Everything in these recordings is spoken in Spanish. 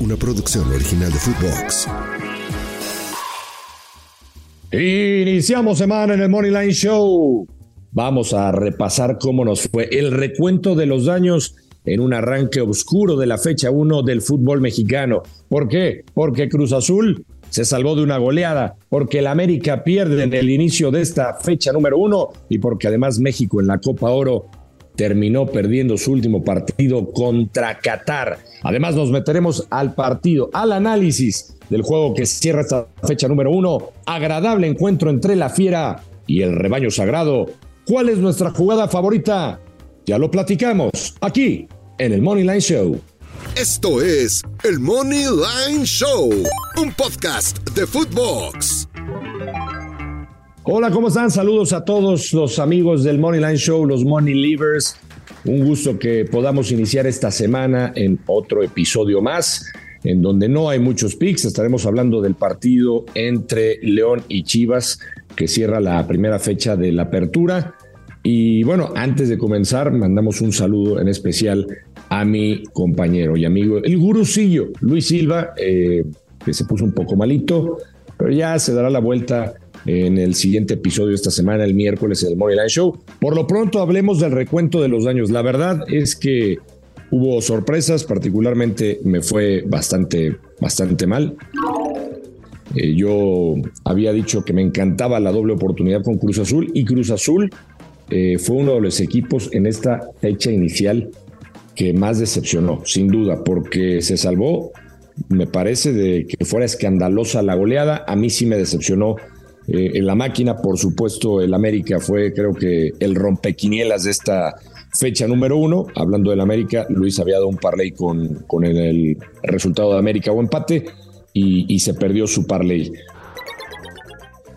una producción original de Footbox. Iniciamos semana en el Money Line Show. Vamos a repasar cómo nos fue el recuento de los daños en un arranque oscuro de la fecha 1 del fútbol mexicano. ¿Por qué? Porque Cruz Azul se salvó de una goleada, porque el América pierde en el inicio de esta fecha número 1 y porque además México en la Copa Oro terminó perdiendo su último partido contra Qatar. Además nos meteremos al partido, al análisis del juego que cierra esta fecha número uno. Agradable encuentro entre la fiera y el rebaño sagrado. ¿Cuál es nuestra jugada favorita? Ya lo platicamos aquí en el Money Line Show. Esto es el Money Line Show, un podcast de Footbox. Hola, ¿cómo están? Saludos a todos los amigos del Money Line Show, los Money Leavers. Un gusto que podamos iniciar esta semana en otro episodio más, en donde no hay muchos picks. Estaremos hablando del partido entre León y Chivas, que cierra la primera fecha de la apertura. Y bueno, antes de comenzar, mandamos un saludo en especial a mi compañero y amigo, el gurucillo, Luis Silva, eh, que se puso un poco malito, pero ya se dará la vuelta en el siguiente episodio esta semana, el miércoles, en el Money Line Show. Por lo pronto, hablemos del recuento de los daños. La verdad es que hubo sorpresas, particularmente me fue bastante, bastante mal. Eh, yo había dicho que me encantaba la doble oportunidad con Cruz Azul y Cruz Azul eh, fue uno de los equipos en esta fecha inicial que más decepcionó, sin duda, porque se salvó, me parece, de que fuera escandalosa la goleada. A mí sí me decepcionó eh, en la máquina, por supuesto, el América fue, creo que, el rompequinielas de esta fecha número uno. Hablando del América, Luis había dado un parlay con, con el, resultado de América o empate y, se perdió su parlay.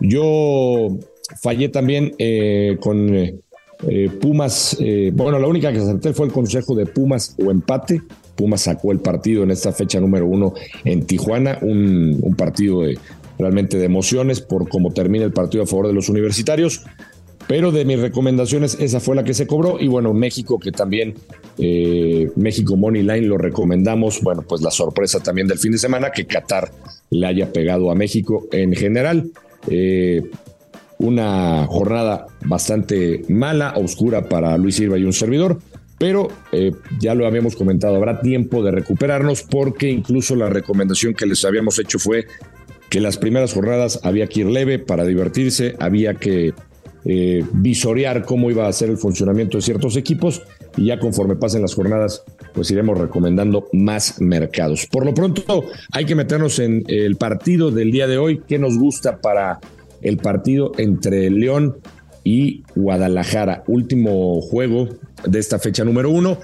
Yo fallé también eh, con eh, Pumas. bueno, la única que acerté fue el consejo de Pumas o empate. Pumas sacó el partido en esta fecha número uno en Tijuana, un, un partido de, realmente de emociones por cómo termina el partido a favor de los universitarios. Pero de mis recomendaciones, esa fue la que se cobró. Y bueno, México, que también eh, México Money Line lo recomendamos. Bueno, pues la sorpresa también del fin de semana, que Qatar le haya pegado a México en general. Eh, una jornada bastante mala, oscura para Luis Silva y un servidor. Pero eh, ya lo habíamos comentado, habrá tiempo de recuperarnos porque incluso la recomendación que les habíamos hecho fue que las primeras jornadas había que ir leve para divertirse, había que eh, visorear cómo iba a ser el funcionamiento de ciertos equipos y ya conforme pasen las jornadas pues iremos recomendando más mercados. Por lo pronto hay que meternos en el partido del día de hoy, qué nos gusta para el partido entre León y Guadalajara, último juego de esta fecha número uno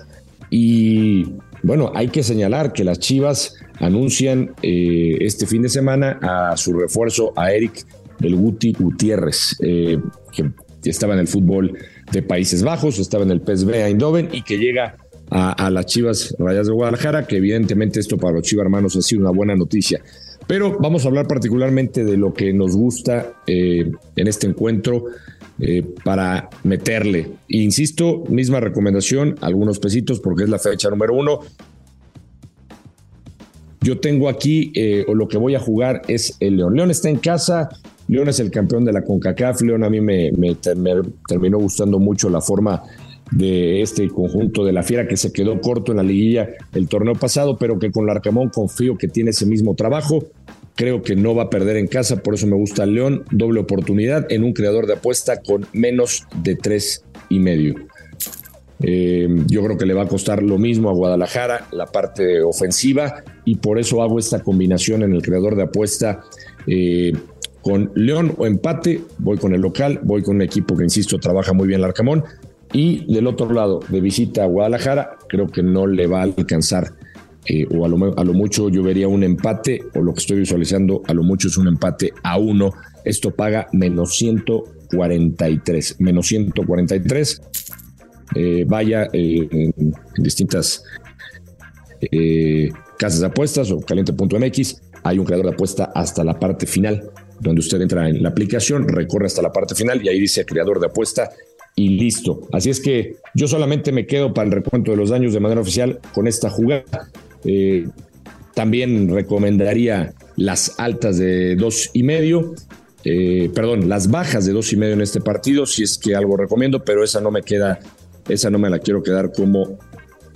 y bueno, hay que señalar que las Chivas anuncian eh, este fin de semana a su refuerzo a Eric El Guti Gutiérrez, eh, que estaba en el fútbol de Países Bajos, estaba en el PSV Eindhoven y que llega a, las Chivas Rayas de Guadalajara, que evidentemente esto para los Chivas hermanos ha sido una buena noticia. Pero vamos a hablar particularmente de lo que nos gusta eh, en este encuentro para meterle. Insisto, misma recomendación, algunos pesitos porque es la fecha número uno. Yo tengo aquí, eh, o lo que voy a jugar es el León. León está en casa, León es el campeón de la CONCACAF, León a mí me, terminó gustando mucho la forma de este conjunto de la Fiera que se quedó corto en la liguilla el torneo pasado, pero que con Larcamón confío que tiene ese mismo trabajo. Creo que no va a perder en casa, por eso me gusta el León. Doble oportunidad en un creador de apuesta con menos de tres y medio. Eh, yo creo que le va a costar lo mismo a Guadalajara, la parte ofensiva, y por eso hago esta combinación en el creador de apuesta eh, con León o empate, voy con el local, voy con un equipo que, insisto, trabaja muy bien el Arcamón, y del otro lado, de visita a Guadalajara, creo que no le va a alcanzar, eh, o a lo, a lo mucho yo vería un empate, o lo que estoy visualizando, a lo mucho es un empate a uno, esto paga menos 143, menos 143 eh, vaya eh, en, distintas eh, casas de apuestas o caliente.mx. Hay un creador de apuesta hasta la parte final, donde usted entra en la aplicación, recorre hasta la parte final y ahí dice creador de apuesta y listo. Así es que yo solamente me quedo para el recuento de los daños de manera oficial con esta jugada. También recomendaría las altas de dos y medio. Eh, perdón, las bajas de dos y medio en este partido, si es que algo recomiendo, pero esa no me queda, esa no me la quiero quedar como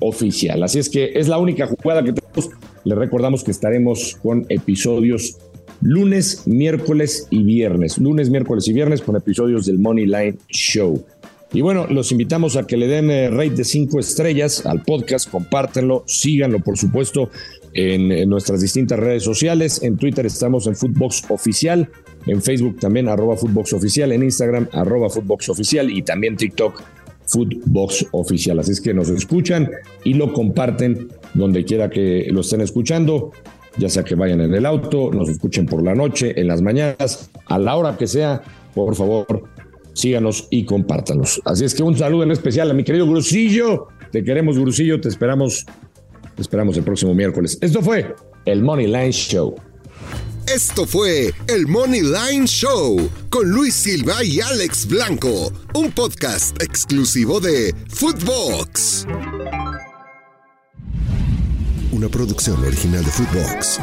oficial. Así es que es la única jugada que tenemos. Le recordamos que estaremos con episodios lunes, miércoles y viernes. Lunes, miércoles y viernes con episodios del Money Line Show. Y bueno, los invitamos a que le den eh, de cinco estrellas al podcast, compártenlo, síganlo por supuesto en, nuestras distintas redes sociales. En Twitter estamos en Footbox Oficial, en Facebook también arroba Footbox Oficial, en Instagram arroba Footbox Oficial y también TikTok Footbox Oficial. Así es que nos escuchan y lo comparten donde quiera que lo estén escuchando, ya sea que vayan en el auto, nos escuchen por la noche, en las mañanas, a la hora que sea, por favor, síganos y compártanos. Así es que un saludo en especial a mi querido Grusillo. Te queremos, Grusillo, te esperamos, te esperamos el próximo miércoles. Esto fue el Money Line Show. Esto fue el Money Line Show con Luis Silva y Alex Blanco, un podcast exclusivo de Footbox. Una producción original de Footbox.